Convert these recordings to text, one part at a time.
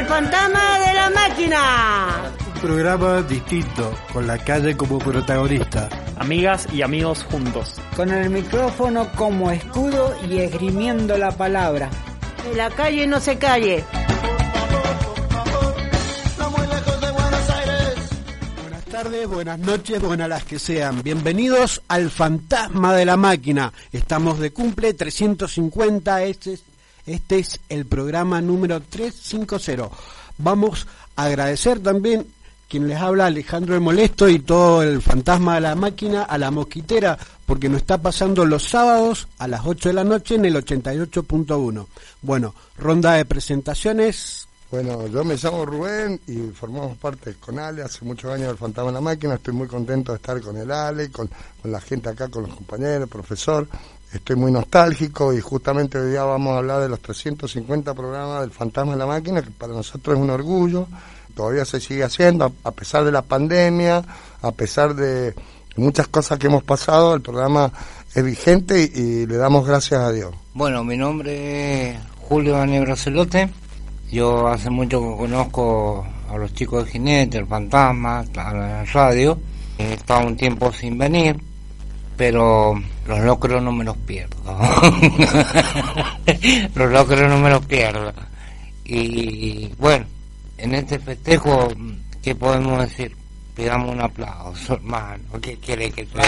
El fantasma de la máquina. Un programa distinto, con la calle como protagonista. Amigas y amigos juntos. Con el micrófono como escudo y esgrimiendo la palabra. En la calle no se calle. Buenas tardes, buenas noches, buenas las que sean. Bienvenidos al Fantasma de la Máquina. Estamos de cumple 350. Este es, este es el programa número 350. Vamos a agradecer también quien les habla Alejandro el Molesto y todo el fantasma de la máquina a la mosquitera, porque nos está pasando los sábados a las 8 de la noche en el 88.1. Bueno, ronda de presentaciones. Bueno, yo me llamo Rubén y formamos parte con Ale hace muchos años del Fantasma de la Máquina. Estoy muy contento de estar con el Ale, con, con la gente acá, con los compañeros, profesor. Estoy muy nostálgico y justamente hoy día vamos a hablar de los 350 programas del Fantasma de la Máquina, que para nosotros es un orgullo. Todavía se sigue haciendo, a pesar de la pandemia, a pesar de muchas cosas que hemos pasado, el programa es vigente y, le damos gracias a Dios. Bueno, mi nombre es Julio Daniel Bracelote, yo hace mucho que conozco a los chicos de Jinete, el Fantasma, a la radio, he estado un tiempo sin venir, pero los locros no me los pierdo. los locros no me los pierdo. Y bueno, en este festejo, ¿qué podemos decir? Pidamos un aplauso, hermano. ¿Qué quiere que te...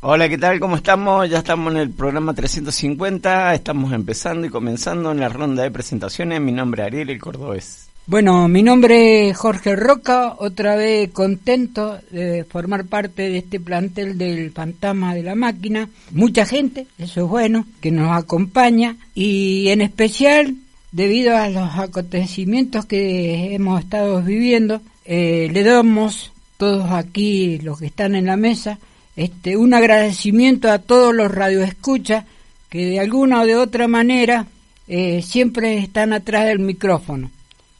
Hola, ¿qué tal? ¿Cómo estamos? Ya estamos en el programa 350, estamos empezando y comenzando en la ronda de presentaciones. Mi nombre es Ariel, el cordobés. Bueno, mi nombre es Jorge Roca, otra vez contento de formar parte de este plantel del Fantasma de la Máquina. Mucha gente, eso es bueno, que nos acompaña y en especial debido a los acontecimientos que hemos estado viviendo, eh, le damos todos aquí los que están en la mesa este un agradecimiento a todos los radioescuchas que de alguna o de otra manera eh, siempre están atrás del micrófono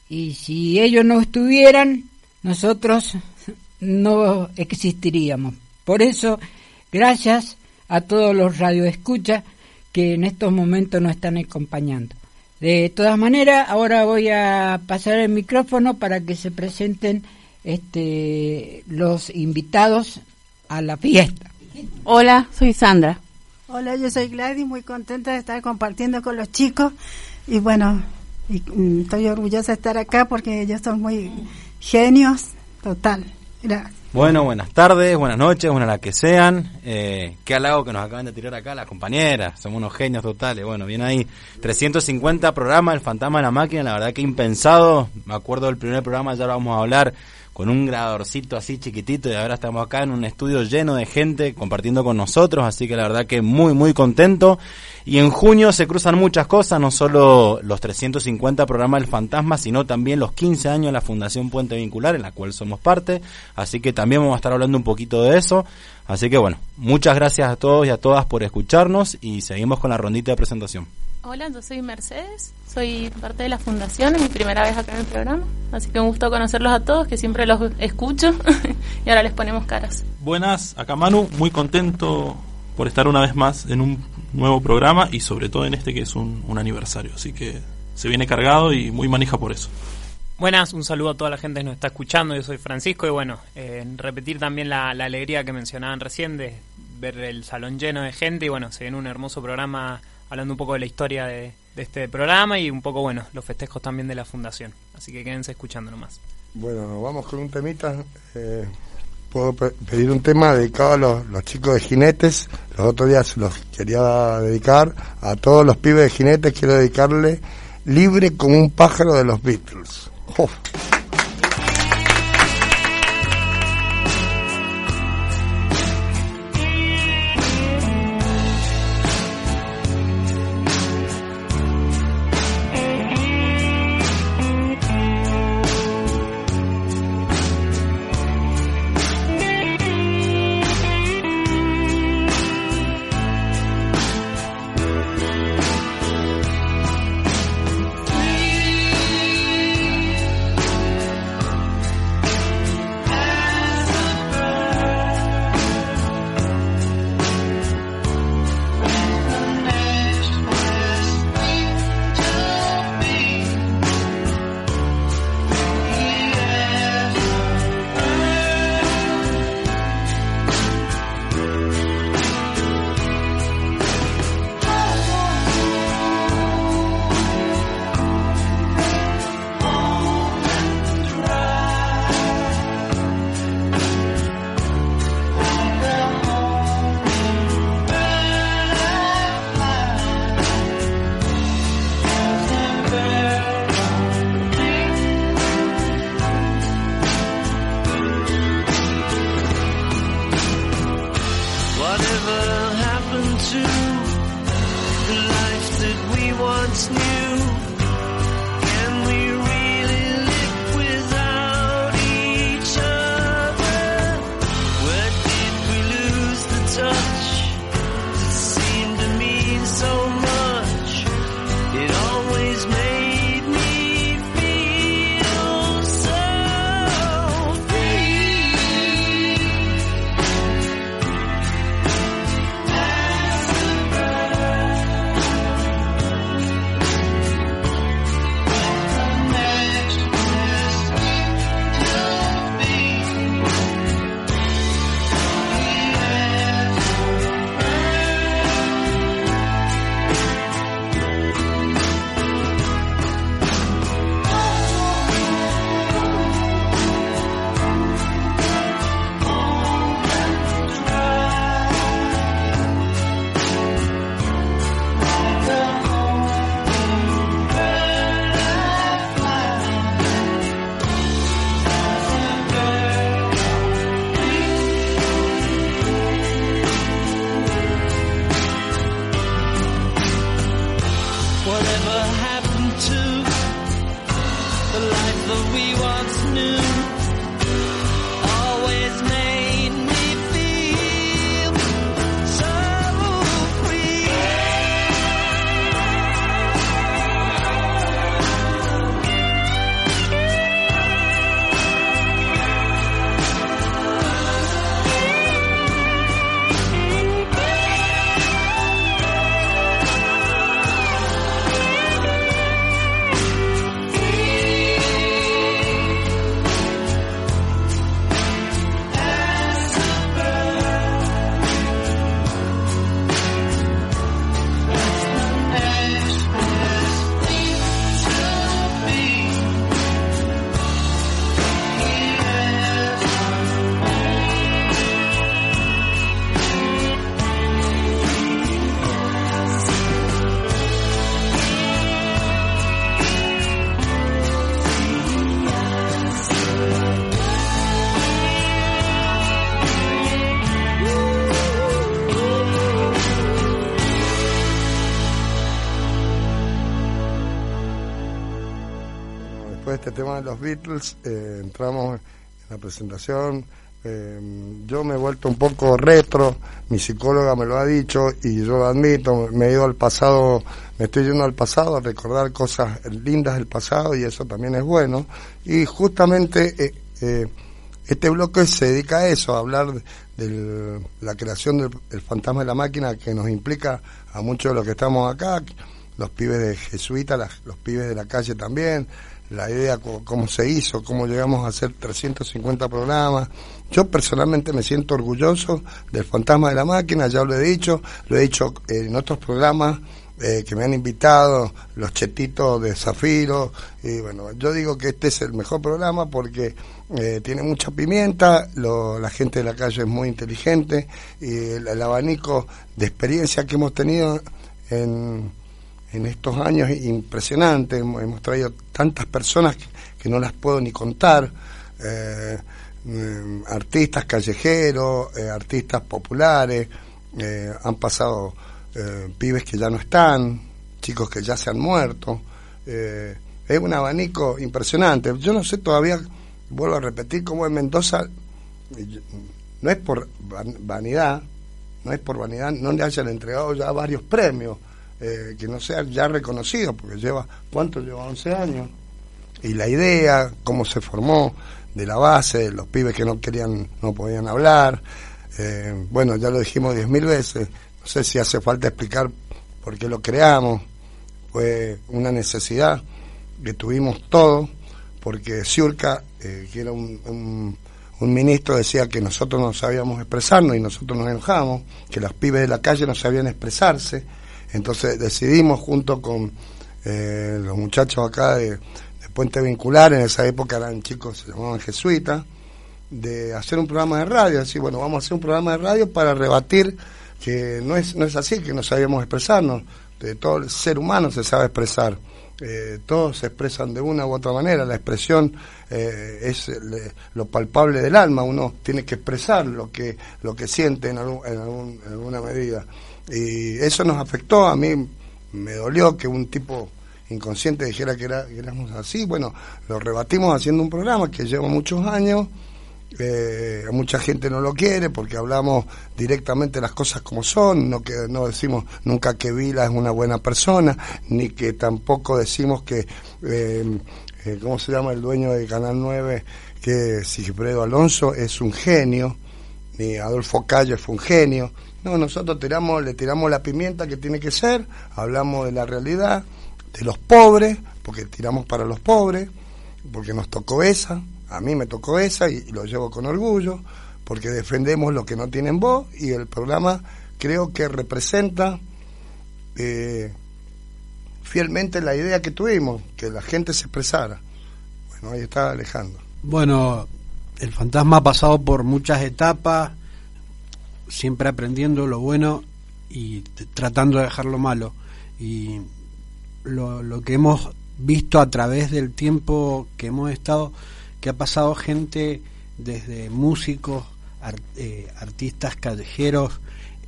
y si ellos no estuvieran nosotros no existiríamos por eso gracias a todos los radioescuchas que en estos momentos nos están acompañando de todas maneras, ahora voy a pasar el micrófono para que se presenten este, los invitados a la fiesta. Hola, soy Sandra. Hola, yo soy Gladys, muy contenta de estar compartiendo con los chicos y bueno, y, mm, estoy orgullosa de estar acá porque ellos son muy genios, total. Gracias. Bueno, buenas tardes, buenas noches, buenas las que sean. Eh, qué halago que nos acaban de tirar acá las compañeras. Somos unos genios totales. Bueno, bien ahí. 350 programas, El Fantasma de la Máquina. La verdad que impensado. Me acuerdo del primer programa, ya lo vamos a hablar con un grabadorcito así chiquitito y ahora estamos acá en un estudio lleno de gente compartiendo con nosotros, así que la verdad que muy muy contento. Y en junio se cruzan muchas cosas, no solo los 350 programas del Fantasma, sino también los 15 años de la Fundación Puente Vincular, en la cual somos parte, así que también vamos a estar hablando un poquito de eso. Así que bueno, muchas gracias a todos y a todas por escucharnos y seguimos con la rondita de presentación. Hola, yo soy Mercedes, soy parte de la fundación, es mi primera vez acá en el programa, así que un gusto conocerlos a todos, que siempre los escucho y ahora les ponemos caras. Buenas, acá Manu, muy contento por estar una vez más en un nuevo programa y sobre todo en este que es un, un aniversario, así que se viene cargado y muy manija por eso. Buenas, un saludo a toda la gente que nos está escuchando. Yo soy Francisco y bueno, eh, repetir también la, la, alegría que mencionaban recién de ver el salón lleno de gente y bueno, se viene un hermoso programa hablando un poco de la historia de, este programa y un poco, bueno, los festejos también de la fundación. Así que quédense escuchando nomás. Bueno, vamos con un temita. Eh, puedo pe pedir un tema dedicado a los, chicos de jinetes. Los otros días los quería dedicar a todos los pibes de jinetes. Quiero dedicarle Libre como un pájaro de los Beatles. pursue the life that we once knew. De los Beatles, eh, entramos en la presentación. eh, yo me he vuelto un poco retro, mi psicóloga me lo ha dicho y yo lo admito, me he ido al pasado, me estoy yendo al pasado a recordar cosas lindas del pasado y eso también es bueno. Y justamente eh, este bloque se dedica a eso, a hablar de la creación del el fantasma de la máquina que nos implica a muchos de los que estamos acá, los pibes de jesuita, los pibes de la calle también, la idea cómo se hizo, cómo llegamos a hacer 350 programas. Yo personalmente me siento orgulloso del fantasma de la máquina, ya lo he dicho, lo he dicho en otros programas eh, que me han invitado, los chetitos de Zafiro, y bueno, yo digo que este es el mejor programa porque eh, tiene mucha pimienta, lo- la gente de la calle es muy inteligente y el, el abanico de experiencia que hemos tenido en, en estos años es impresionante. Hemos, traído tantas personas que, no las puedo ni contar. eh, mm, artistas callejeros, eh, artistas populares, eh, han pasado pibes que ya no están, chicos que ya se han muerto. es un abanico impresionante. Yo no sé todavía, vuelvo a repetir, cómo en Mendoza, no es por van- vanidad, no es por vanidad, no le hayan entregado ya varios premios, eh, que no sean ya reconocidos, porque lleva, ¿cuánto lleva? 11 años. Y la idea, cómo se formó, de la base, los pibes que no querían, no podían hablar, eh, bueno, ya lo dijimos diez mil veces, no sé si hace falta explicar por qué lo creamos, fue una necesidad que tuvimos todos, porque Ciurca, eh, que era un, un- un ministro, decía que nosotros no sabíamos expresarnos y nosotros nos enojamos, que los pibes de la calle no sabían expresarse, entonces decidimos junto con eh, los muchachos acá de, Puente Vincular, en esa época eran chicos, se llamaban jesuitas, de hacer un programa de radio, decir, bueno, vamos a hacer un programa de radio para rebatir que no es, no es así, que no sabíamos expresarnos, de todo el ser humano se sabe expresar, eh, todos se expresan de una u otra manera, la expresión eh, es el- lo palpable del alma, uno tiene que expresar lo que, lo que siente en, algún- en, algún- en alguna medida. Y eso nos afectó, a mí me dolió que un tipo inconsciente dijera que, era, que éramos así. Bueno, lo rebatimos haciendo un programa que lleva muchos años. Eh, mucha gente no lo quiere porque hablamos directamente las cosas como son, no que no decimos nunca que Vila es una buena persona, ni que tampoco decimos que eh, eh, ¿cómo se llama el dueño de Canal 9? que Sigifredo Alonso es un genio, ni Adolfo Calle fue un genio. No, nosotros tiramos, le tiramos la pimienta que tiene que ser, hablamos de la realidad, de los pobres, porque tiramos para los pobres, porque nos tocó esa, a mí me tocó esa y, y lo llevo con orgullo, porque defendemos lo que no tienen voz y el programa creo que representa eh, fielmente la idea que tuvimos, que la gente se expresara. Bueno, ahí está Alejandro. Bueno, el fantasma ha pasado por muchas etapas, siempre aprendiendo lo bueno y tratando de dejar lo malo. Y lo, que hemos visto a través del tiempo que hemos estado, que ha pasado gente desde músicos, eh, artistas callejeros,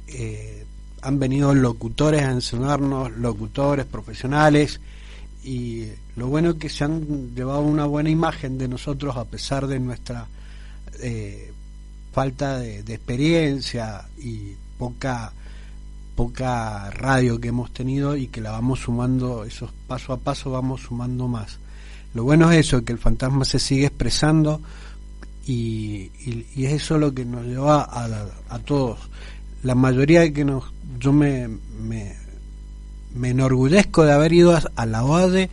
eh, han venido locutores a enseñarnos, locutores profesionales, y lo bueno es que se han llevado una buena imagen de nosotros a pesar de nuestra eh, falta de, experiencia y poca poca radio que hemos tenido y que la vamos sumando esos paso a paso vamos sumando más. Lo bueno es eso que el fantasma se sigue expresando y, y- y es eso lo que nos lleva a, a todos. La mayoría de que nos yo me, me me enorgullezco de haber ido a, a la OADE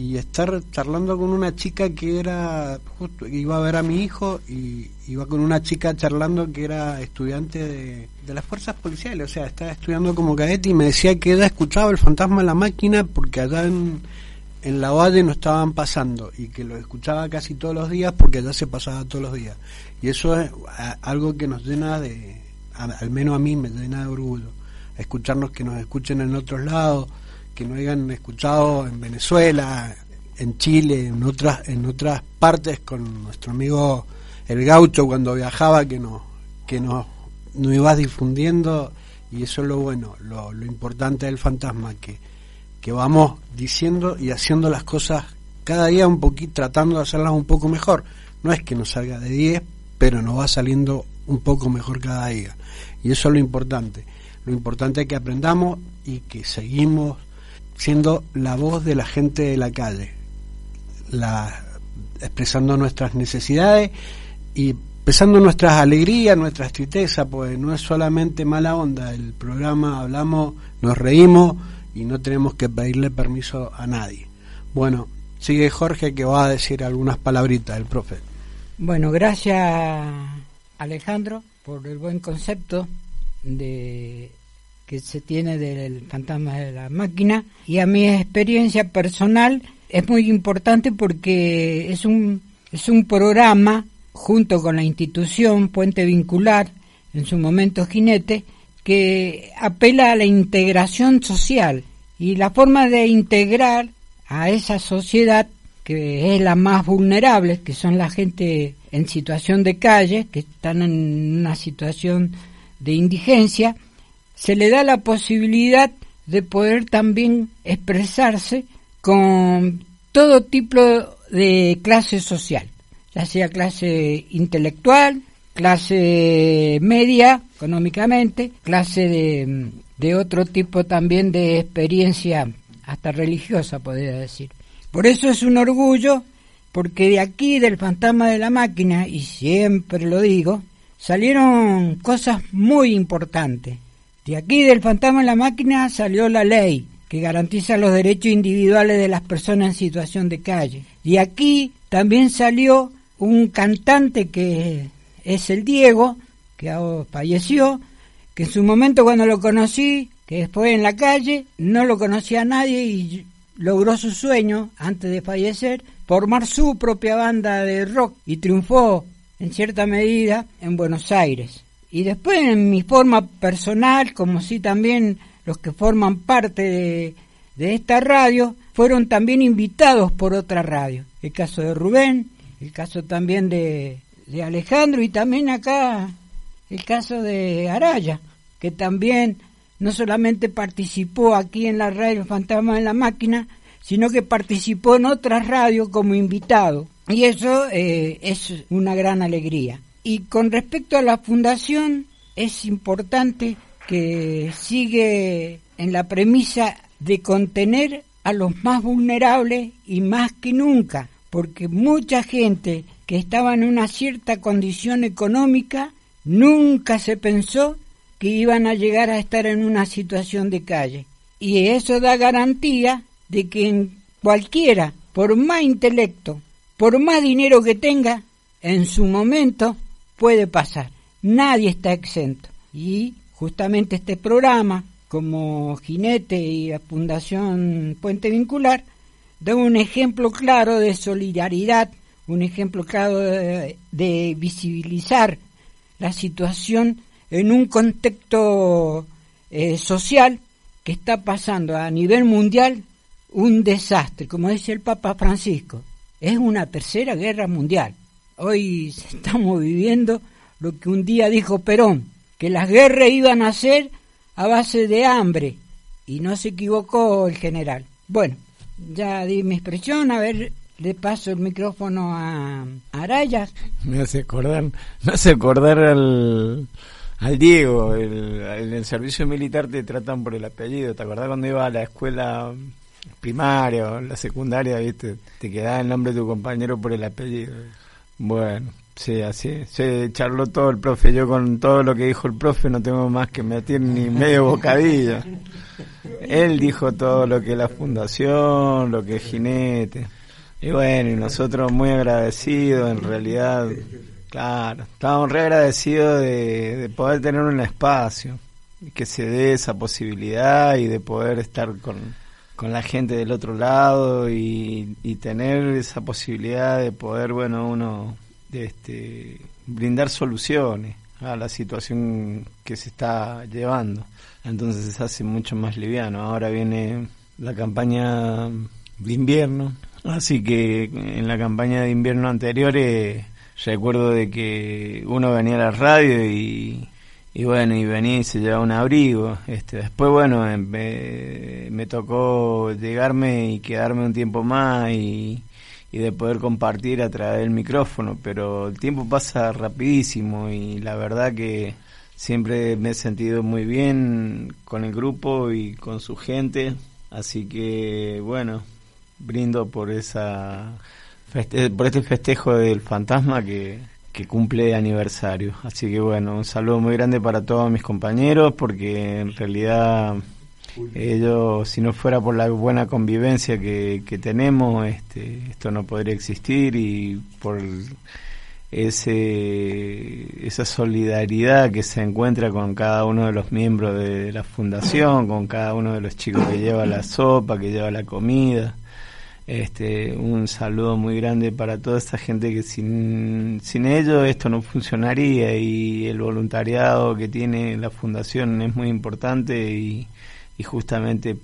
y estar charlando con una chica que era justo iba a ver a mi hijo y iba con una chica charlando que era estudiante de, de las fuerzas policiales. O sea estaba estudiando como cadete y me decía que ella escuchaba el fantasma en la máquina porque allá en, en la OADE no estaban pasando y que lo escuchaba casi todos los días porque allá se pasaba todos los días. Y eso es algo que nos llena de al menos a mí me llena de orgullo escucharnos que nos escuchen en otros lados que no hayan escuchado en Venezuela, en Chile, en otras en otras partes con nuestro amigo el gaucho cuando viajaba que nos que nos, nos ibas difundiendo y eso es lo bueno, lo, lo importante del fantasma que que vamos diciendo y haciendo las cosas cada día un poquito tratando de hacerlas un poco mejor. No es que nos salga de 10, pero nos va saliendo un poco mejor cada día. Y eso es lo importante. Lo importante es que aprendamos y que seguimos siendo la voz de la gente de la calle, la, expresando nuestras necesidades y expresando nuestras alegrías, nuestras tristezas, pues no es solamente mala onda, el programa hablamos, nos reímos y no tenemos que pedirle permiso a nadie. Bueno, sigue Jorge que va a decir algunas palabritas del profe. Bueno, gracias Alejandro por el buen concepto de que se tiene del fantasma de la máquina. Y a mi experiencia personal es muy importante porque es un es un programa junto con la institución Puente Vincular en su momento Jinete que apela a la integración social. Y la forma de integrar a esa sociedad que es la más vulnerable, que son la gente en situación de calle, que están en una situación de indigencia, se le da la posibilidad de poder también expresarse con todo tipo de clase social, ya sea clase intelectual, clase media económicamente, clase de, de otro tipo también de experiencia, hasta religiosa podría decir. Por eso es un orgullo, porque de aquí, del fantasma de la máquina, y siempre lo digo, salieron cosas muy importantes. De aquí, del fantasma de la máquina, salió la ley que garantiza los derechos individuales de las personas en situación de calle. Y aquí también salió un cantante que es el Diego, que falleció, que en su momento cuando lo conocí, que fue en la calle, no lo conocía nadie y logró su sueño, antes de fallecer, formar su propia banda de rock y triunfó en cierta medida en Buenos Aires. Y después en mi forma personal, como si también los que forman parte de, de esta radio, fueron también invitados por otra radio. El caso de Rubén, el caso también de, de Alejandro y también acá el caso de Araya, que también no solamente participó aquí en la radio Fantasma de la Máquina, sino que participó en otras radios como invitado. Y eso eh, es una gran alegría. Y con respecto a la fundación, es importante que sigue en la premisa de contener a los más vulnerables y más que nunca, porque mucha gente que estaba en una cierta condición económica nunca se pensó que iban a llegar a estar en una situación de calle. Y eso da garantía de que cualquiera, por más intelecto, por más dinero que tenga, en su momento puede pasar. Nadie está exento. Y justamente este programa, como Jinete y la Fundación Puente Vincular, da un ejemplo claro de solidaridad, un ejemplo claro de, visibilizar la situación en un contexto eh, social que está pasando a nivel mundial un desastre, como dice el Papa Francisco. Es una tercera guerra mundial. Hoy estamos viviendo lo que un día dijo Perón, que las guerras iban a ser a base de hambre. Y no se equivocó el general. Bueno, ya di mi expresión, a ver, le paso el micrófono a Araya. Me hace acordar, me hace acordar al, al Diego, el, en el servicio militar te tratan por el apellido, ¿te acordás cuando iba a la escuela primaria o la secundaria, viste? Te quedaba el nombre de tu compañero por el apellido. Bueno, sí, así, se charló todo el profe, yo con todo lo que dijo el profe no tengo más que meter ni medio bocadillo. Él dijo todo lo que la fundación, lo que es jinete. Y bueno, y nosotros muy agradecidos, en realidad, claro, estábamos re agradecidos de, de poder tener un espacio, que se dé esa posibilidad y de poder estar con, con la gente del otro lado y, y tener esa posibilidad de poder, bueno, uno este, brindar soluciones a la situación que se está llevando. Entonces se hace mucho más liviano. Ahora viene la campaña de invierno, así que en la campaña de invierno anteriores recuerdo de que uno venía a la radio y, y bueno, y venía y se llevaba un abrigo. Este, después, bueno, em- me, me tocó llegarme y quedarme un tiempo más y, y de poder compartir a través del micrófono, pero el tiempo pasa rapidísimo y la verdad que siempre me he sentido muy bien con el grupo y con su gente, así que bueno, brindo por esa por este festejo del fantasma que, que cumple aniversario. Así que bueno, un saludo muy grande para todos mis compañeros porque en realidad ellos, si no fuera por la buena convivencia que, que tenemos, este, esto no podría existir y por ese, esa solidaridad que se encuentra con cada uno de los miembros de la fundación, con cada uno de los chicos que lleva la sopa, que lleva la comida. Este, un saludo muy grande para toda esta gente que sin, sin ellos esto no funcionaría y el voluntariado que tiene la fundación es muy importante y, y justamente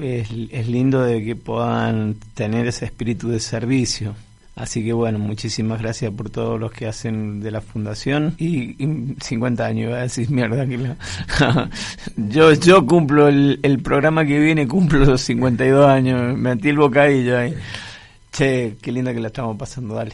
es, es lindo de que puedan tener ese espíritu de servicio. Así que bueno, muchísimas gracias por todos los que hacen de la fundación. Y, y 50 años, iba a decir mierda. Que la- yo, yo cumplo el, programa que viene, cumplo los 52 años. Me metí el bocadillo ahí. Che, qué linda que la estamos pasando, dale.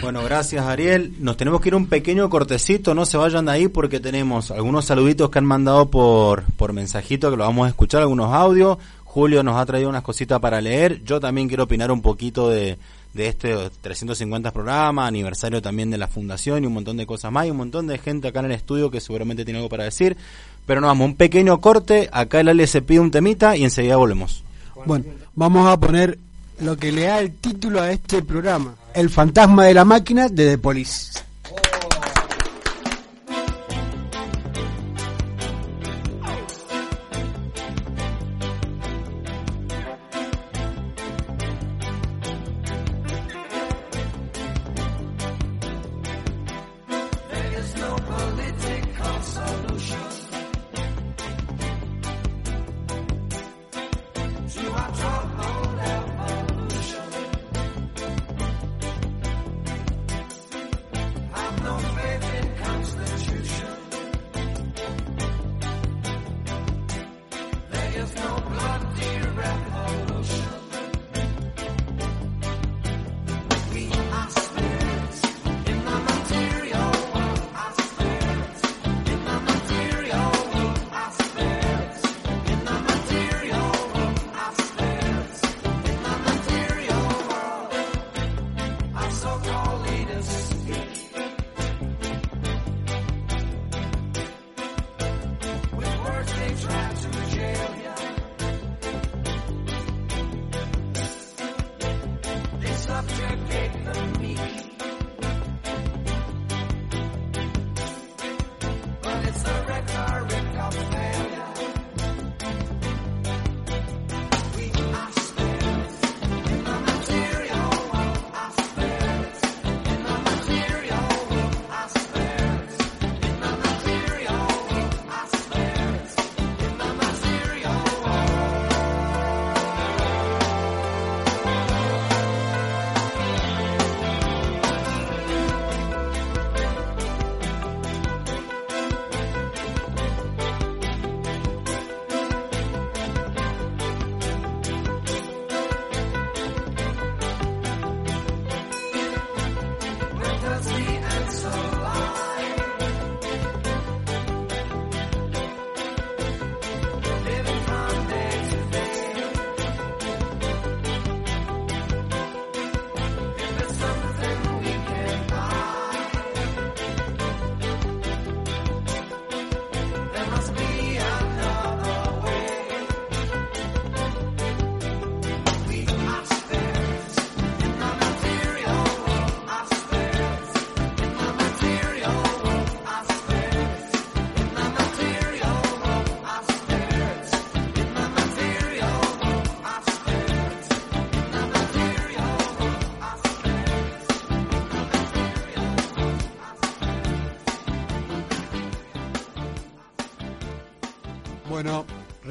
Bueno, gracias Ariel. Nos tenemos que ir un pequeño cortecito, no se vayan de ahí porque tenemos algunos saluditos que han mandado por, por mensajito que lo vamos a escuchar, algunos audios. Julio nos ha traído unas cositas para leer. Yo también quiero opinar un poquito de, de este 350 programa, aniversario también de la fundación y un montón de cosas más. Y un montón de gente acá en el estudio que seguramente tiene algo para decir. Pero nos vamos, un pequeño corte. Acá el Ale se pide un temita y enseguida volvemos. Bueno, vamos a poner lo que le da el título a este programa. El fantasma de la máquina de The Police.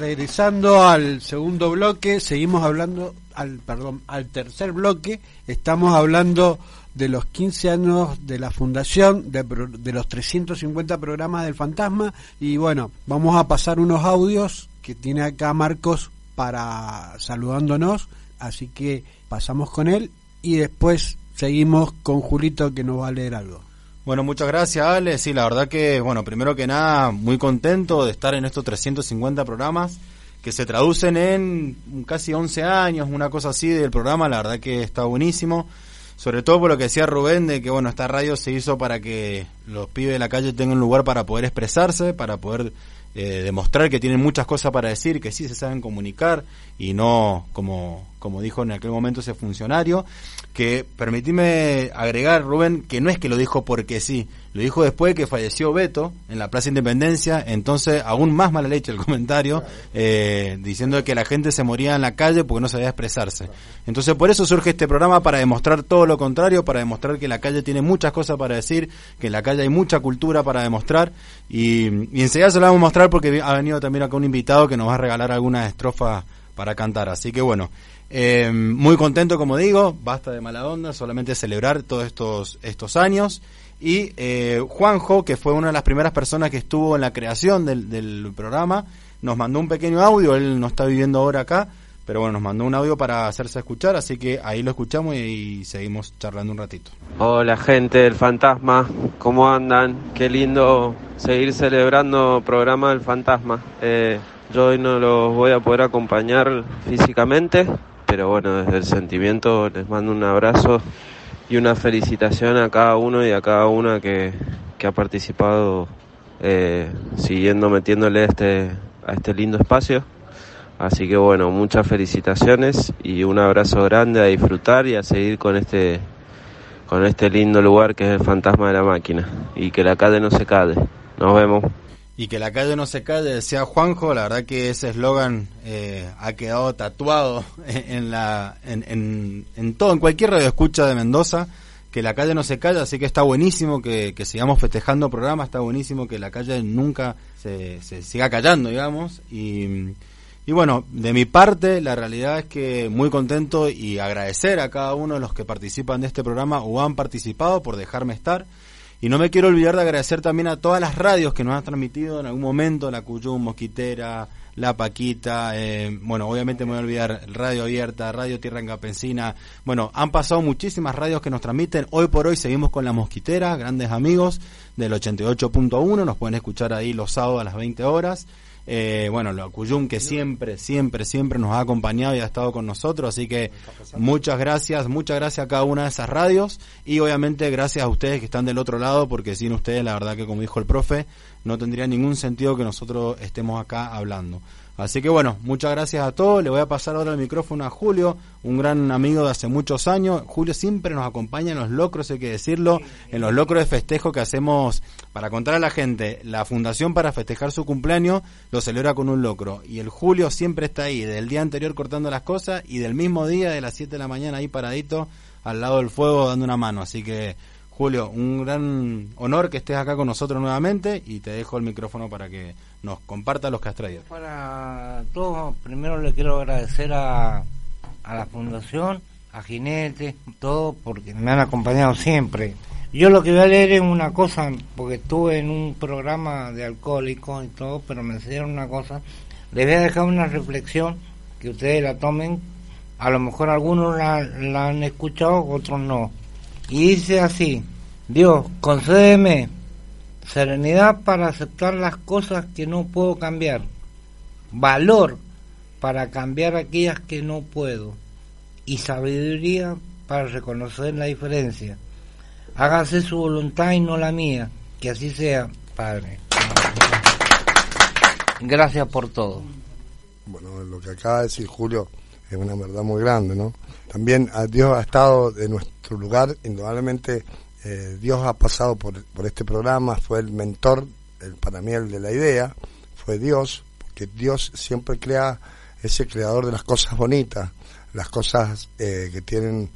Regresando al segundo bloque, seguimos hablando, al perdón, al tercer bloque, estamos hablando de los 15 años de la fundación, de, de los 350 programas del fantasma y bueno, vamos a pasar unos audios que tiene acá Marcos para saludándonos, así que pasamos con él y después seguimos con Julito que nos va a leer algo. Bueno, muchas gracias, Ale. Sí, la verdad que, bueno, primero que nada, muy contento de estar en estos 350 programas que se traducen en casi 11 años, una cosa así del programa. La verdad que está buenísimo. Sobre todo por lo que decía Rubén, de que, bueno, esta radio se hizo para que los pibes de la calle tengan un lugar para poder expresarse, para poder eh, demostrar que tienen muchas cosas para decir, que sí se saben comunicar y no como, como dijo en aquel momento ese funcionario, que permitime agregar, Rubén, que no es que lo dijo porque sí, lo dijo después de que falleció Beto en la Plaza Independencia, entonces aún más mala leche el comentario, eh, diciendo que la gente se moría en la calle porque no sabía expresarse. Entonces por eso surge este programa para demostrar todo lo contrario, para demostrar que la calle tiene muchas cosas para decir, que en la calle hay mucha cultura para demostrar y, y enseguida se lo vamos a mostrar porque ha venido también acá un invitado que nos va a regalar algunas estrofas para cantar. Así que bueno, eh, muy contento como digo, basta de mala onda, solamente celebrar todos estos, estos años. Y eh, Juanjo, que fue una de las primeras personas que estuvo en la creación del, del programa, nos mandó un pequeño audio, él no está viviendo ahora acá, pero bueno, nos mandó un audio para hacerse escuchar, así que ahí lo escuchamos y, seguimos charlando un ratito. Hola gente del fantasma, ¿cómo andan? Qué lindo seguir celebrando programa del fantasma. Eh, yo hoy no los voy a poder acompañar físicamente, pero bueno, desde el sentimiento les mando un abrazo y una felicitación a cada uno y a cada una que, que ha participado eh, siguiendo metiéndole este, a este lindo espacio. Así que bueno, muchas felicitaciones y un abrazo grande a disfrutar y a seguir con este con este lindo lugar que es el fantasma de la máquina y que la calle no se calle. Nos vemos. Y que la calle no se calle, decía Juanjo, la verdad que ese eslogan eh, ha quedado tatuado en, la, en, en, en todo, en cualquier radio escucha de Mendoza, que la calle no se calla, así que está buenísimo que, que sigamos festejando programas, está buenísimo que la calle nunca se, se siga callando, digamos, y, y bueno, de mi parte, la realidad es que muy contento y agradecer a cada uno de los que participan de este programa o han participado por dejarme estar. Y no me quiero olvidar de agradecer también a todas las radios que nos han transmitido en algún momento, la Cuyum, Mosquitera, La Paquita, eh, bueno, obviamente me voy a olvidar Radio Abierta, Radio Tierra en Campesina, bueno, han pasado muchísimas radios que nos transmiten, hoy por hoy seguimos con La Mosquitera, grandes amigos del 88.1, nos pueden escuchar ahí los sábados a las 20 horas, eh, bueno, la Cuyum que siempre, siempre, siempre nos ha acompañado y ha estado con nosotros, así que muchas gracias, muchas gracias a cada una de esas radios y obviamente gracias a ustedes que están del otro lado, porque sin ustedes la verdad que como dijo el profe, no tendría ningún sentido que nosotros estemos acá hablando. Así que bueno, muchas gracias a todos. Le voy a pasar ahora el micrófono a Julio, un gran amigo de hace muchos años. Julio siempre nos acompaña en los locros, hay que decirlo, en los locros de festejo que hacemos para contar a la gente. La fundación para festejar su cumpleaños lo celebra con un locro. Y el Julio siempre está ahí, del día anterior cortando las cosas y del mismo día, de las 7 de la mañana, ahí paradito al lado del fuego dando una mano. Así que Julio, un gran honor que estés acá con nosotros nuevamente y te dejo el micrófono para que nos compartas los que has traído. Para todos, primero le quiero agradecer a, a la Fundación, a Jinete, todo, porque me han acompañado siempre. Yo lo que voy a leer es una cosa, porque estuve en un programa de alcohólicos y todo, pero me enseñaron una cosa. Les voy a dejar una reflexión que ustedes la tomen. A lo mejor algunos la, la han escuchado, otros no. Y dice así, Dios, concédeme serenidad para aceptar las cosas que no puedo cambiar, valor para cambiar aquellas que no puedo y sabiduría para reconocer la diferencia. Hágase su voluntad y no la mía, que así sea, Padre. Gracias por todo. Bueno, lo que acaba de decir Julio es una verdad muy grande, ¿no? También a Dios ha estado en nuestro lugar, indudablemente eh, Dios ha pasado por, por este programa, fue el mentor, el, para mí el de la idea, fue Dios, porque Dios siempre crea, es el creador de las cosas bonitas, las cosas eh, que tienen,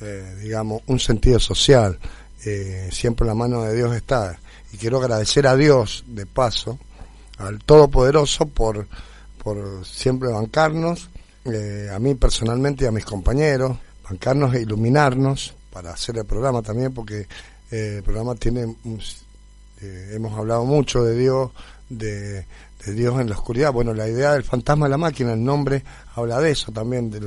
eh, digamos, un sentido social, eh, siempre la mano de Dios está. Y quiero agradecer a Dios, de paso, al Todopoderoso por, por siempre bancarnos, eh, a mí personalmente y a mis compañeros, bancarnos e iluminarnos para hacer el programa también, porque eh, el programa tiene, eh, hemos hablado mucho de Dios, de, Dios en la oscuridad. Bueno, la idea del fantasma de la máquina, el nombre habla de eso también, de,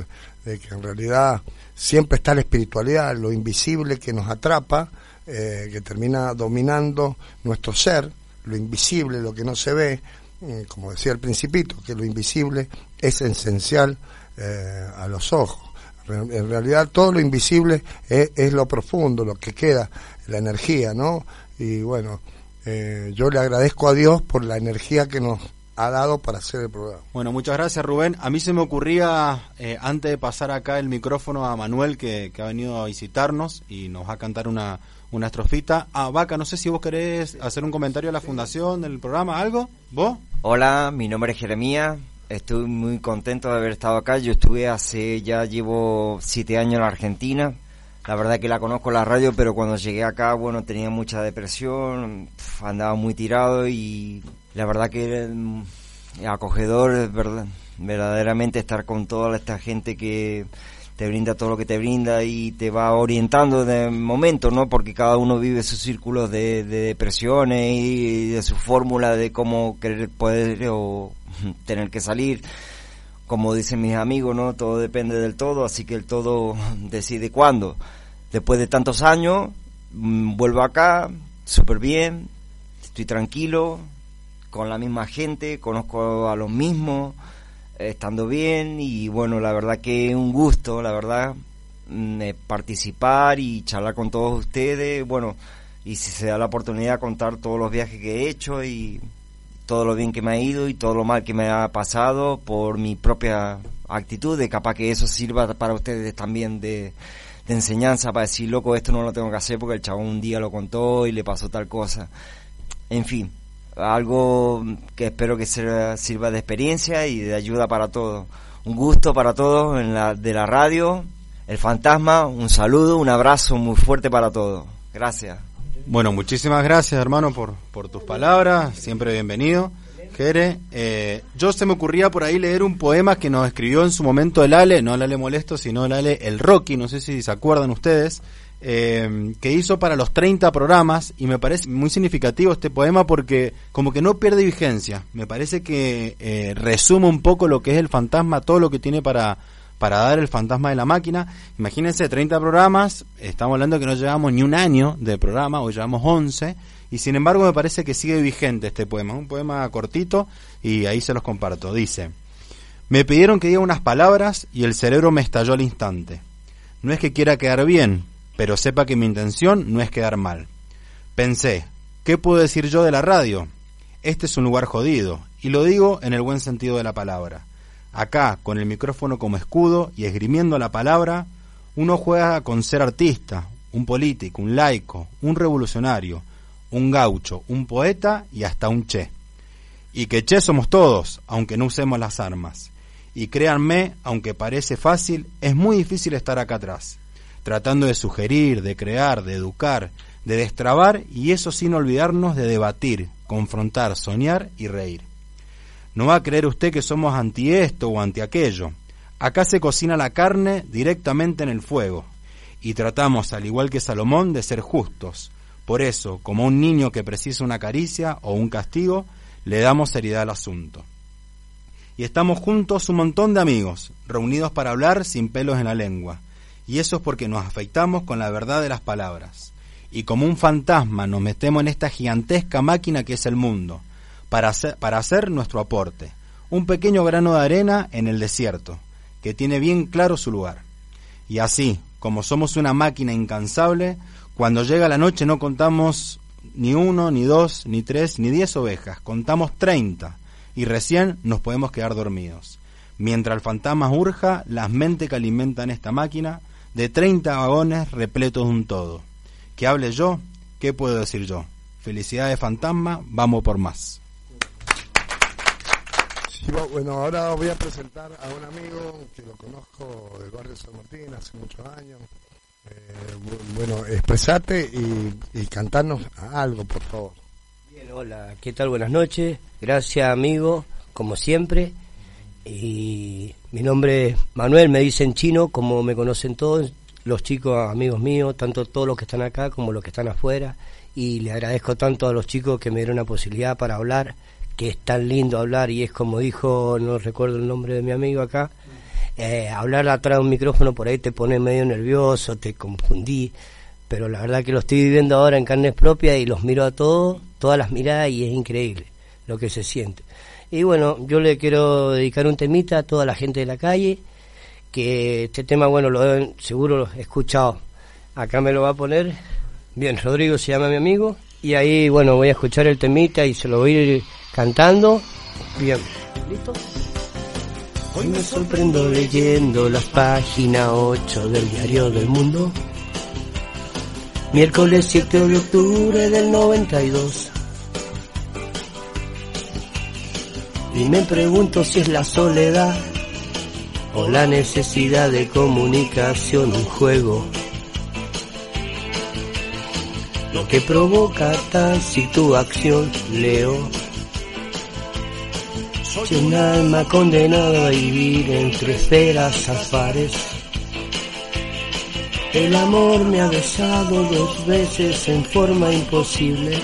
de que en realidad siempre está la espiritualidad, lo invisible que nos atrapa, eh, que termina dominando nuestro ser, lo invisible, lo que no se ve, eh, como decía el principito, que lo invisible es esencial eh, a los ojos. En realidad todo lo invisible es, es lo profundo, lo que queda, la energía, ¿no? Y bueno, eh, yo le agradezco a Dios por la energía que nos ha dado para hacer el programa. Bueno, muchas gracias Rubén. A mí se me ocurría, eh, antes de pasar acá el micrófono a Manuel, que, que ha venido a visitarnos y nos va a cantar una, una estrofita. Ah, Vaca, no sé si vos querés hacer un comentario a la fundación del programa, ¿algo? ¿Vos? Hola, mi nombre es Jeremías. Estoy muy contento de haber estado acá. Yo estuve hace, ya llevo siete años en la Argentina. La verdad que la conozco la radio, pero cuando llegué acá, bueno, tenía mucha depresión, andaba muy tirado y la verdad que mm, acogedor, verdaderamente estar con toda esta gente que te brinda todo lo que te brinda y te va orientando de momento, ¿no? Porque cada uno vive sus círculos de, de depresiones y de su fórmula de cómo querer poder o tener que salir. Como dicen mis amigos, ¿no? Todo depende del todo, así que el todo decide cuándo. Después de tantos años, mm, vuelvo acá, súper bien, estoy tranquilo, con la misma gente, conozco a los mismos, estando bien y bueno, la verdad que un gusto, la verdad, mm, eh, participar y charlar con todos ustedes, bueno, y si se da la oportunidad contar todos los viajes que he hecho y todo lo bien que me ha ido y todo lo mal que me ha pasado por mi propia actitud, de capaz que eso sirva para ustedes también de, de enseñanza para decir, loco, esto no lo tengo que hacer porque el chabón un día lo contó y le pasó tal cosa. En fin, algo que espero que sirva, de experiencia y de ayuda para todos. Un gusto para todos en la, de la radio, el fantasma, un saludo, un abrazo muy fuerte para todos. Gracias. Bueno, muchísimas gracias hermano por, por tus palabras, siempre bienvenido. Jere, eh, yo se me ocurría por ahí leer un poema que nos escribió en su momento el Ale, no el Ale Molesto, sino el Ale El Rocky, no sé si se acuerdan ustedes, eh, que hizo para los 30 programas y me parece muy significativo este poema porque como que no pierde vigencia, me parece que eh, resume un poco lo que es el fantasma, todo lo que tiene para, para dar el fantasma de la máquina. Imagínense, 30 programas, estamos hablando que no llevamos ni un año de programa, o llevamos 11, y sin embargo me parece que sigue vigente este poema, un poema cortito, y ahí se los comparto. Dice, me pidieron que diga unas palabras y el cerebro me estalló al instante. No es que quiera quedar bien, pero sepa que mi intención no es quedar mal. Pensé, ¿qué puedo decir yo de la radio? Este es un lugar jodido, Y lo digo en el buen sentido de la palabra. Acá, con el micrófono como escudo y esgrimiendo la palabra, uno juega con ser artista, un político, un laico, un revolucionario, un gaucho, un poeta y hasta un che. Y que che somos todos, aunque no usemos las armas. Y créanme, aunque parece fácil, es muy difícil estar acá atrás, tratando de sugerir, de crear, de educar, de destrabar y eso sin olvidarnos de debatir, confrontar, soñar y reír. No va a creer usted que somos anti esto o anti aquello. Acá se cocina la carne directamente en el fuego y tratamos, al igual que Salomón, de ser justos. Por eso, como un niño que precisa una caricia o un castigo, le damos seriedad al asunto. Y estamos juntos un montón de amigos, reunidos para hablar sin pelos en la lengua. Y eso es porque nos afeitamos con la verdad de las palabras. Y como un fantasma nos metemos en esta gigantesca máquina que es el mundo, para para hacer nuestro aporte. Un pequeño grano de arena en el desierto, que tiene bien claro su lugar. Y así, como somos una máquina incansable, cuando llega la noche no contamos ni uno, ni dos, ni tres, ni diez ovejas, contamos treinta, y recién nos podemos quedar dormidos. Mientras el fantasma urja las mentes que alimentan esta máquina de treinta vagones repletos de un todo. Que hable yo, ¿qué puedo decir yo? Felicidades fantasma, vamos por más. Sí, bu- bueno, ahora voy a presentar a un amigo que lo conozco del barrio San Martín hace muchos años. Eh, bu- bueno, expresate y, y cantarnos algo, por favor. Bien, hola, ¿qué tal? Buenas noches. Gracias, amigo, como siempre. Y mi nombre es Manuel, me dicen chino, como me conocen todos, los chicos amigos míos, tanto todos los que están acá como los que están afuera. Y le agradezco tanto a los chicos que me dieron la posibilidad para hablar, que es tan lindo hablar y es como dijo, no recuerdo el nombre de mi amigo acá, eh, hablar atrás de un micrófono por ahí te pone medio nervioso, te confundí, pero la verdad que lo estoy viviendo ahora en carnes propias y los miro a todos, todas las miradas y es increíble lo que se siente. Y bueno, yo le quiero dedicar un temita a toda la gente de la calle, que este tema, bueno, lo deben, seguro lo he escuchado. Acá me lo va a poner. Bien, Rodrigo se llama mi amigo. Y ahí, bueno, voy a escuchar el temita y se lo voy a ir cantando. Bien, ¿listo? Hoy me sorprendo leyendo las páginas 8 del diario del mundo. Miércoles 7 de octubre del 92. Y me pregunto si es la soledad o la necesidad de comunicación un juego. Lo que provoca tal situación, leo. Soy un alma condenada a vivir entre esferas afares. El amor me ha besado dos veces en forma imposible.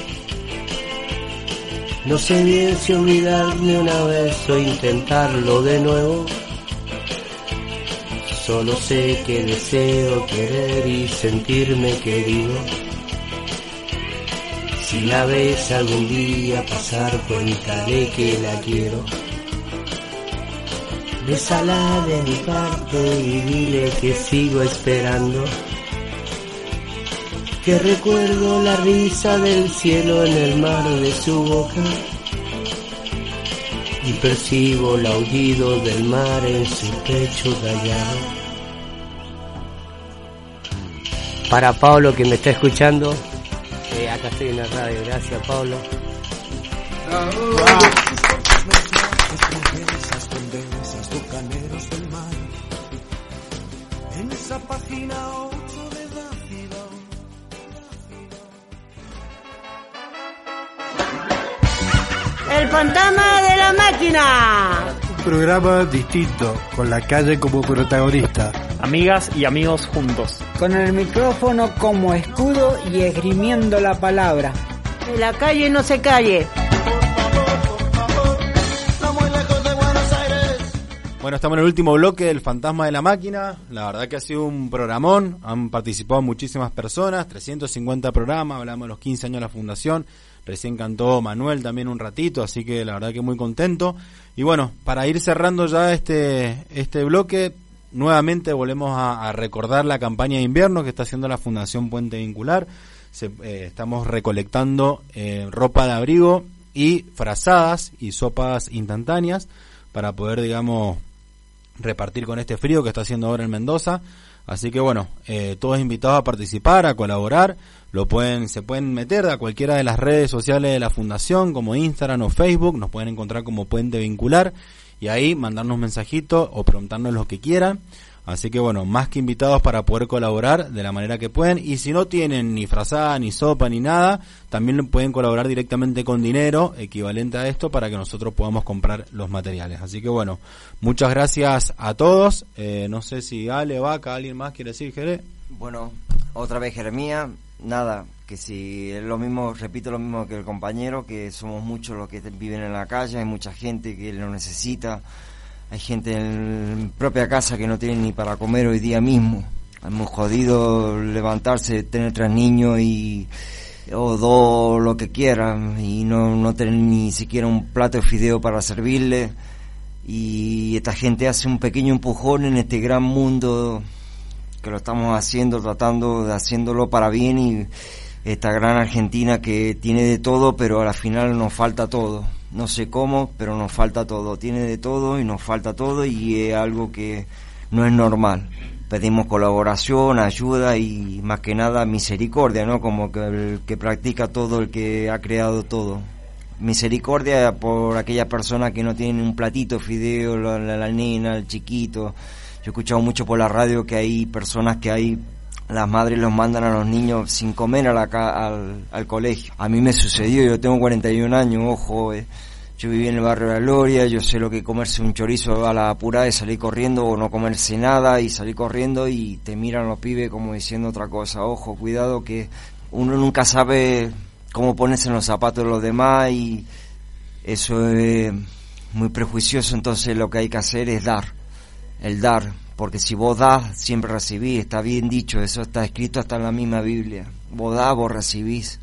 No sé bien si olvidarme una vez o intentarlo de nuevo. Solo sé que deseo querer y sentirme querido. Si la ves algún día pasar, cuéntale que la quiero. Bésala de mi parte y dile que sigo esperando. Que recuerdo la risa del cielo en el mar de su boca. Y percibo el aullido del mar en su pecho callado. Para Pablo que me está escuchando, eh, acá estoy en la radio, gracias Pablo. Fantasma de la máquina. Un programa distinto, con la calle como protagonista. Amigas y amigos juntos. Con el micrófono como escudo y esgrimiendo la palabra. Que la calle no se calle. Bueno, estamos en el último bloque del Fantasma de la Máquina. La verdad que ha sido un programón. Han participado muchísimas personas, 350 programas. Hablamos de los 15 años de la fundación. Recién cantó Manuel también un ratito, así que la verdad que muy contento. Y bueno, para ir cerrando ya este, este bloque, nuevamente volvemos a, a recordar la campaña de invierno que está haciendo la Fundación Puente Vincular. Eh, estamos recolectando eh, ropa de abrigo y frazadas y sopas instantáneas para poder, digamos, repartir con este frío que está haciendo ahora en Mendoza. Así que bueno, eh, todos invitados a participar, a colaborar. Lo pueden, se pueden meter a cualquiera de las redes sociales de la fundación, como Instagram o Facebook. Nos pueden encontrar como Puente Vincular y ahí mandarnos mensajitos o preguntarnos lo que quieran. Así que bueno, más que invitados para poder colaborar de la manera que pueden. Y si no tienen ni frazada, ni sopa, ni nada, también pueden colaborar directamente con dinero equivalente a esto para que nosotros podamos comprar los materiales. Así que bueno, muchas gracias a todos. Eh, no sé si Ale, Vaca, alguien más quiere decir, Jere. Bueno, otra vez Jeremía, nada, que si es lo mismo, repito lo mismo que el compañero, que somos muchos los que viven en la calle, hay mucha gente que lo necesita, hay gente en propia casa que no tiene ni para comer hoy día mismo. Hemos jodido levantarse, tener tres niños y o dos, lo que quieran, y no, no tener ni siquiera un plato de fideo para servirle. Y esta gente hace un pequeño empujón en este gran mundo que lo estamos haciendo, tratando de haciéndolo para bien y esta gran Argentina que tiene de todo, pero al final nos falta todo. No sé cómo, pero nos falta todo. Tiene de todo y nos falta todo y es algo que no es normal. Pedimos colaboración, ayuda y más que nada misericordia, ¿no? Como que el que practica todo, el que ha creado todo. Misericordia por aquella persona que no tiene un platito, fideo, la, la, la nena, el chiquito. Yo he escuchado mucho por la radio que hay personas que hay las madres los mandan a los niños sin comer a la al, al colegio. A mí me sucedió, yo tengo 41 años, ojo, eh. yo viví en el barrio de la Gloria, yo sé lo que comerse un chorizo a la apurada y salir corriendo o no comerse nada y salir corriendo y te miran los pibes como diciendo otra cosa, ojo, cuidado que uno nunca sabe cómo ponerse en los zapatos de los demás y eso es muy prejuicioso, entonces lo que hay que hacer es dar, el dar, porque si vos das, siempre recibís, está bien dicho, eso está escrito hasta en la misma Biblia. Vos das, vos recibís.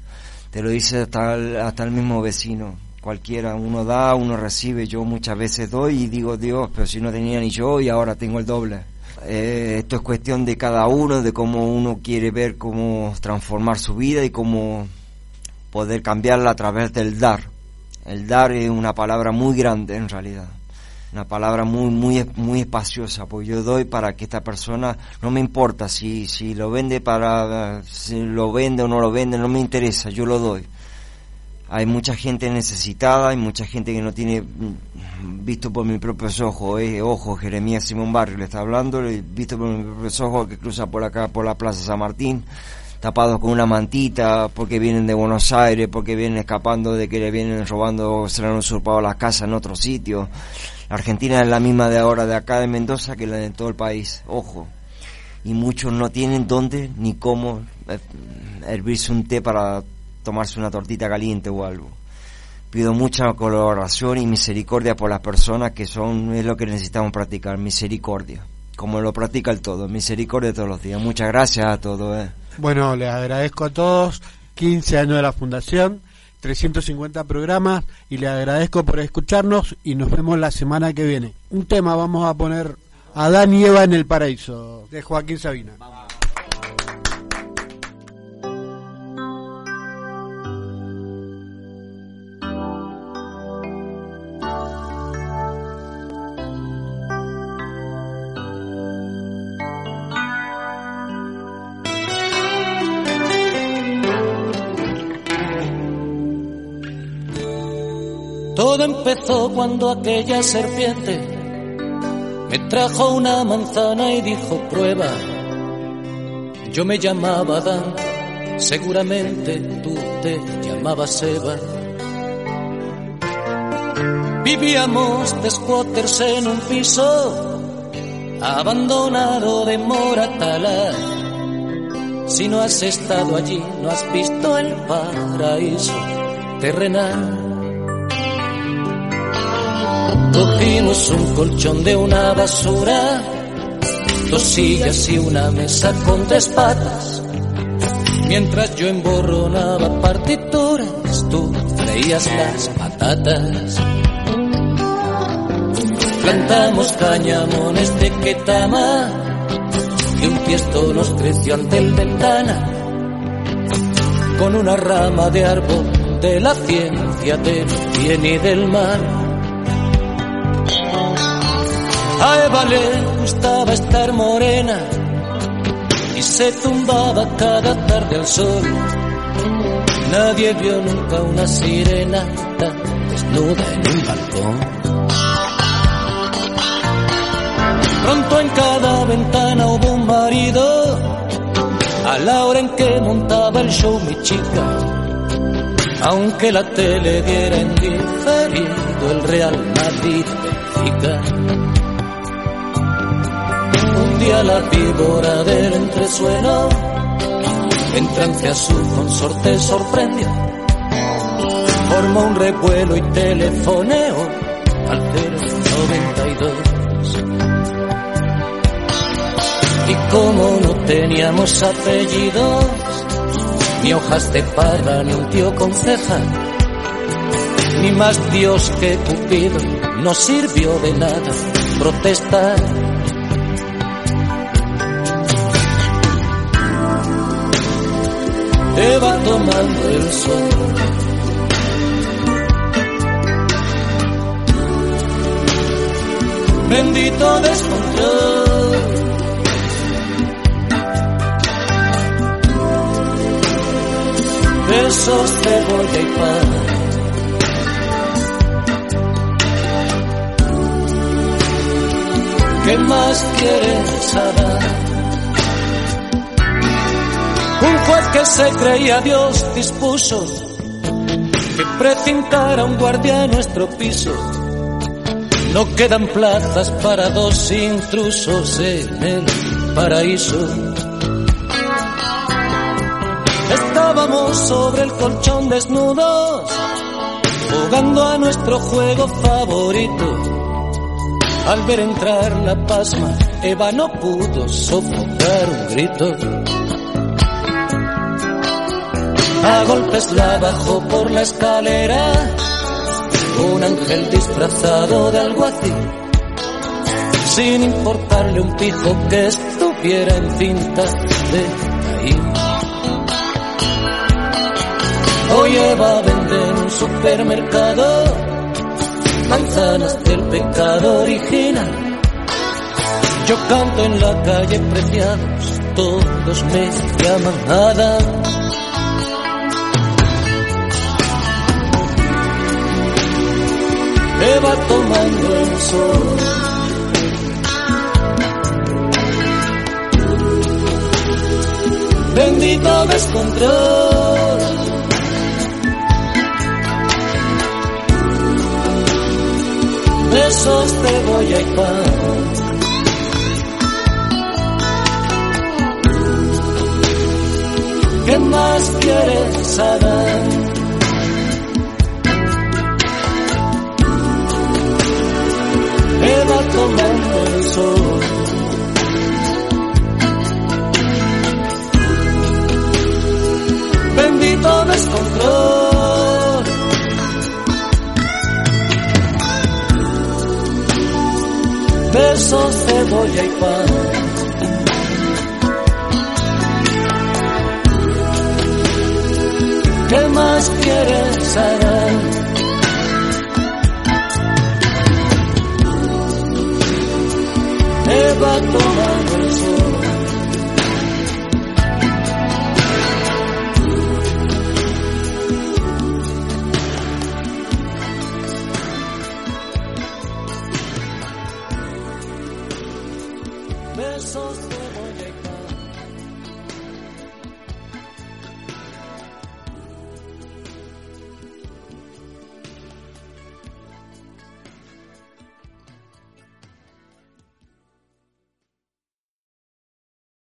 Te lo dice hasta el, hasta el mismo vecino. Cualquiera, uno da, uno recibe. Yo muchas veces doy y digo, Dios, pero si no tenía ni yo y ahora tengo el doble. Eh, esto es cuestión de cada uno, de cómo uno quiere ver cómo transformar su vida y cómo poder cambiarla a través del dar. El dar es una palabra muy grande en realidad una palabra muy muy muy espaciosa pues yo doy para que esta persona no me importa si si lo vende para si lo vende o no lo vende no me interesa yo lo doy. Hay mucha gente necesitada hay mucha gente que no tiene mm, visto por mis propios ojos eh, ojo Jeremías Simón Barrio le está hablando visto por mis propios ojos que cruza por acá por la Plaza San Martín tapados con una mantita porque vienen de Buenos Aires porque vienen escapando de que le vienen robando se le han usurpado las casas en otro sitio la Argentina es la misma de ahora de acá de Mendoza que la de todo el país, ojo. Y muchos no tienen dónde ni cómo eh, hervirse un té para tomarse una tortita caliente o algo. Pido mucha colaboración y misericordia por las personas que son, es lo que necesitamos practicar, misericordia. Como lo practica el todo, misericordia todos los días. Muchas gracias a todos. Eh. Bueno, les agradezco a todos. 15 años de la Fundación, 350 programas y les agradezco por escucharnos y nos vemos la semana que viene. Un tema vamos a poner Adán y Eva en el paraíso de Joaquín Sabina. Todo empezó cuando aquella serpiente me trajo una manzana y dijo prueba. Yo me llamaba Adán, seguramente tú te llamabas Eva. Vivíamos de squatters en un piso abandonado de Moratalá. Si no has estado allí, no has visto el paraíso terrenal. Cogimos un colchón de una basura, dos sillas y una mesa con tres patas. Mientras yo emborronaba partituras, tú freías las patatas. Plantamos cañamones de Ketama y un tiesto nos creció ante el ventana. Con una rama de árbol de la ciencia del bien y del mal. A Eva le gustaba estar morena y se tumbaba cada tarde al sol. Nadie vio nunca una sirena tan desnuda en un balcón. Pronto en cada ventana hubo un marido, a la hora en que montaba el show mi chica. Aunque la tele diera en diferido el Real Madrid Benfica. Día la víbora del entresuelo, en su consorte sorprendió. Formó un revuelo y telefoneó al 092. Y como no teníamos apellidos, ni hojas de parra, ni un tío con ceja, ni más Dios que Cupido, no sirvió de nada protestar. Te va tomando el sol. Bendito descontrol. besos, cebolla y pan. ¿Qué más quieres saber? Juez que se creía Dios dispuso que precintara un guardia en nuestro piso. No quedan plazas para dos intrusos en el paraíso. Estábamos sobre el colchón desnudos, jugando a nuestro juego favorito. Al ver entrar la pasma, Eva no pudo sofocar un grito. A golpes la bajó por la escalera, un ángel disfrazado de alguacil, sin importarle un pijo que estuviera en cinta de ahí. Hoy Eva vende en un supermercado manzanas del pecado original. Yo canto en la calle preciados, todos me llaman nada. Eva tomando el sol. Bendito descontrol. besos, cebolla y pan. ¿Qué más quieres Bendito descontrol. besos, cebolla y pan. ¿Qué más quieres? Eva tomando el